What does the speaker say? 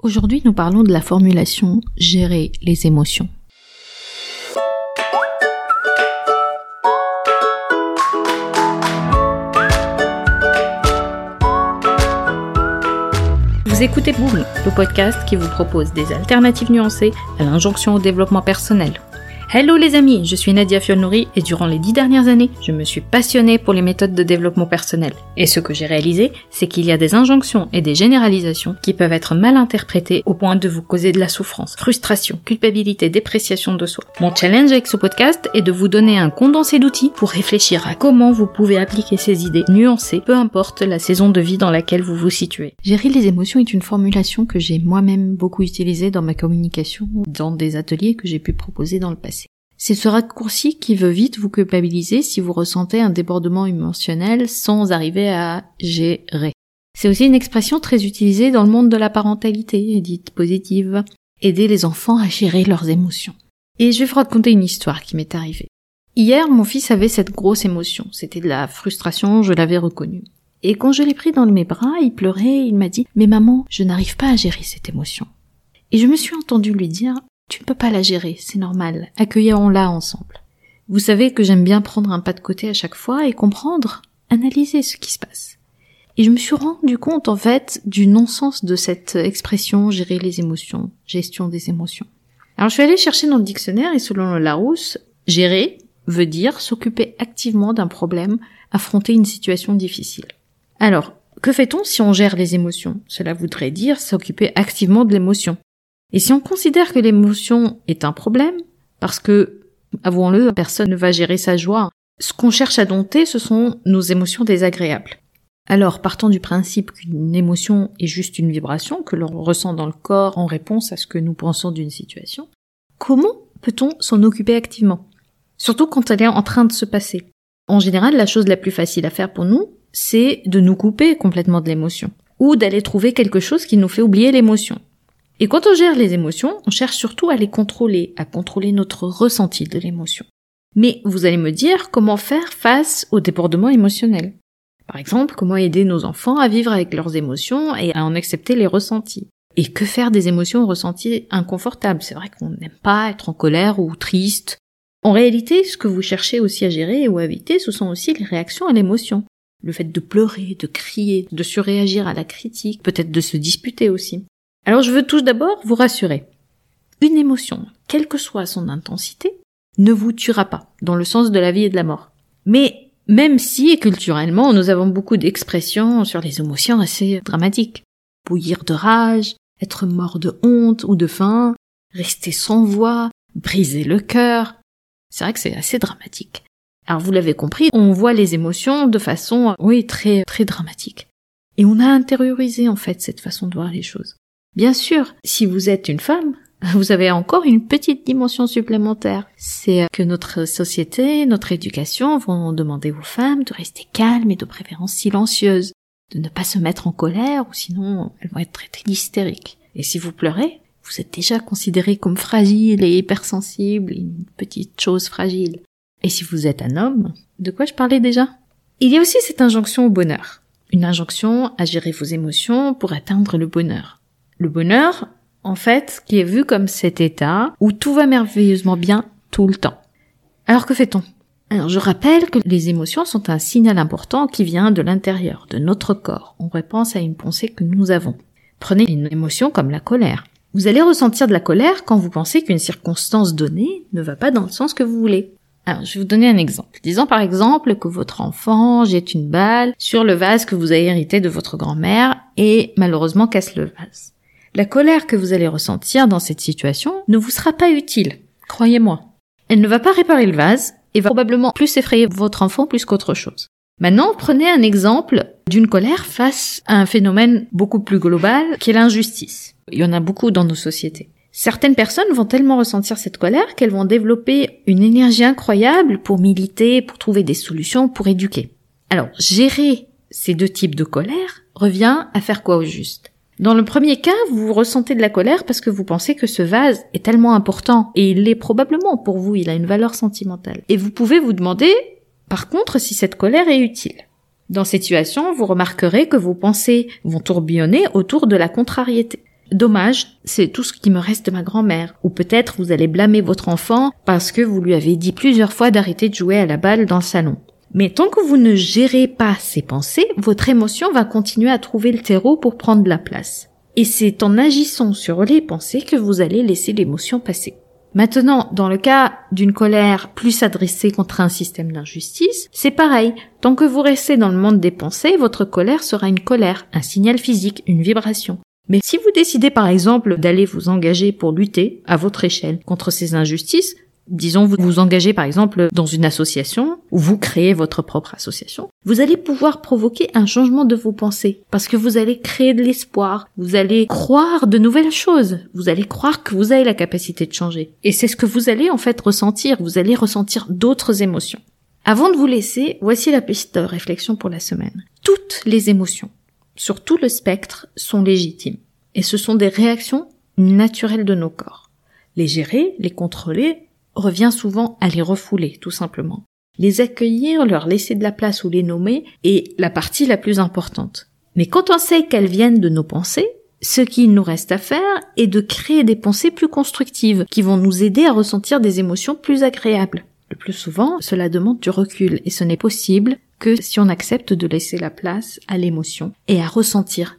Aujourd'hui, nous parlons de la formulation gérer les émotions. Vous écoutez Boom, le podcast qui vous propose des alternatives nuancées à l'injonction au développement personnel. Hello les amis, je suis Nadia Fiolnouri et durant les dix dernières années, je me suis passionnée pour les méthodes de développement personnel. Et ce que j'ai réalisé, c'est qu'il y a des injonctions et des généralisations qui peuvent être mal interprétées au point de vous causer de la souffrance, frustration, culpabilité, dépréciation de soi. Mon challenge avec ce podcast est de vous donner un condensé d'outils pour réfléchir à comment vous pouvez appliquer ces idées nuancées, peu importe la saison de vie dans laquelle vous vous situez. Gérer les émotions est une formulation que j'ai moi-même beaucoup utilisée dans ma communication, dans des ateliers que j'ai pu proposer dans le passé. C'est ce raccourci qui veut vite vous culpabiliser si vous ressentez un débordement émotionnel sans arriver à gérer. C'est aussi une expression très utilisée dans le monde de la parentalité, dite positive. Aider les enfants à gérer leurs émotions. Et je vais vous raconter une histoire qui m'est arrivée. Hier, mon fils avait cette grosse émotion. C'était de la frustration, je l'avais reconnu. Et quand je l'ai pris dans mes bras, il pleurait, il m'a dit, mais maman, je n'arrive pas à gérer cette émotion. Et je me suis entendu lui dire, tu ne peux pas la gérer, c'est normal. Accueillons-la ensemble. Vous savez que j'aime bien prendre un pas de côté à chaque fois et comprendre, analyser ce qui se passe. Et je me suis rendu compte, en fait, du non-sens de cette expression gérer les émotions, gestion des émotions. Alors je suis allée chercher dans le dictionnaire et selon le Larousse, gérer veut dire s'occuper activement d'un problème, affronter une situation difficile. Alors, que fait-on si on gère les émotions? Cela voudrait dire s'occuper activement de l'émotion. Et si on considère que l'émotion est un problème, parce que, avouons-le, personne ne va gérer sa joie, ce qu'on cherche à dompter, ce sont nos émotions désagréables. Alors, partant du principe qu'une émotion est juste une vibration que l'on ressent dans le corps en réponse à ce que nous pensons d'une situation, comment peut-on s'en occuper activement? Surtout quand elle est en train de se passer. En général, la chose la plus facile à faire pour nous, c'est de nous couper complètement de l'émotion, ou d'aller trouver quelque chose qui nous fait oublier l'émotion. Et quand on gère les émotions, on cherche surtout à les contrôler, à contrôler notre ressenti de l'émotion. Mais vous allez me dire comment faire face au débordement émotionnel. Par exemple, comment aider nos enfants à vivre avec leurs émotions et à en accepter les ressentis. Et que faire des émotions ressenties inconfortables? C'est vrai qu'on n'aime pas être en colère ou triste. En réalité, ce que vous cherchez aussi à gérer ou à éviter, ce sont aussi les réactions à l'émotion. Le fait de pleurer, de crier, de surréagir à la critique, peut-être de se disputer aussi. Alors je veux tout d'abord vous rassurer. Une émotion, quelle que soit son intensité, ne vous tuera pas, dans le sens de la vie et de la mort. Mais même si, culturellement, nous avons beaucoup d'expressions sur les émotions assez dramatiques. Bouillir de rage, être mort de honte ou de faim, rester sans voix, briser le cœur. C'est vrai que c'est assez dramatique. Alors vous l'avez compris, on voit les émotions de façon, oui, très, très dramatique. Et on a intériorisé, en fait, cette façon de voir les choses. Bien sûr, si vous êtes une femme, vous avez encore une petite dimension supplémentaire. C'est que notre société, notre éducation vont demander aux femmes de rester calmes et de préférence silencieuses, de ne pas se mettre en colère ou sinon elles vont être traitées d'hystériques. Et si vous pleurez, vous êtes déjà considéré comme fragile et hypersensible, une petite chose fragile. Et si vous êtes un homme, de quoi je parlais déjà? Il y a aussi cette injonction au bonheur. Une injonction à gérer vos émotions pour atteindre le bonheur. Le bonheur, en fait, qui est vu comme cet état où tout va merveilleusement bien tout le temps. Alors que fait-on? Alors je rappelle que les émotions sont un signal important qui vient de l'intérieur, de notre corps. On repense à une pensée que nous avons. Prenez une émotion comme la colère. Vous allez ressentir de la colère quand vous pensez qu'une circonstance donnée ne va pas dans le sens que vous voulez. Alors, je vais vous donner un exemple. Disons par exemple que votre enfant jette une balle sur le vase que vous avez hérité de votre grand-mère et malheureusement casse le vase. La colère que vous allez ressentir dans cette situation ne vous sera pas utile, croyez-moi. Elle ne va pas réparer le vase et va probablement plus effrayer votre enfant plus qu'autre chose. Maintenant, prenez un exemple d'une colère face à un phénomène beaucoup plus global qui est l'injustice. Il y en a beaucoup dans nos sociétés. Certaines personnes vont tellement ressentir cette colère qu'elles vont développer une énergie incroyable pour militer, pour trouver des solutions, pour éduquer. Alors, gérer ces deux types de colère revient à faire quoi au juste? Dans le premier cas, vous ressentez de la colère parce que vous pensez que ce vase est tellement important, et il l'est probablement pour vous, il a une valeur sentimentale. Et vous pouvez vous demander, par contre, si cette colère est utile. Dans cette situation, vous remarquerez que vos pensées vont tourbillonner autour de la contrariété. Dommage, c'est tout ce qui me reste de ma grand-mère. Ou peut-être vous allez blâmer votre enfant parce que vous lui avez dit plusieurs fois d'arrêter de jouer à la balle dans le salon. Mais tant que vous ne gérez pas ces pensées, votre émotion va continuer à trouver le terreau pour prendre la place. Et c'est en agissant sur les pensées que vous allez laisser l'émotion passer. Maintenant, dans le cas d'une colère plus adressée contre un système d'injustice, c'est pareil. Tant que vous restez dans le monde des pensées, votre colère sera une colère, un signal physique, une vibration. Mais si vous décidez par exemple d'aller vous engager pour lutter, à votre échelle, contre ces injustices, disons vous vous engagez par exemple dans une association ou vous créez votre propre association, vous allez pouvoir provoquer un changement de vos pensées parce que vous allez créer de l'espoir, vous allez croire de nouvelles choses, vous allez croire que vous avez la capacité de changer. Et c'est ce que vous allez en fait ressentir, vous allez ressentir d'autres émotions. Avant de vous laisser, voici la de réflexion pour la semaine. Toutes les émotions, sur tout le spectre, sont légitimes. Et ce sont des réactions naturelles de nos corps. Les gérer, les contrôler, revient souvent à les refouler, tout simplement. Les accueillir, leur laisser de la place ou les nommer est la partie la plus importante. Mais quand on sait qu'elles viennent de nos pensées, ce qu'il nous reste à faire est de créer des pensées plus constructives qui vont nous aider à ressentir des émotions plus agréables. Le plus souvent, cela demande du recul et ce n'est possible que si on accepte de laisser la place à l'émotion et à ressentir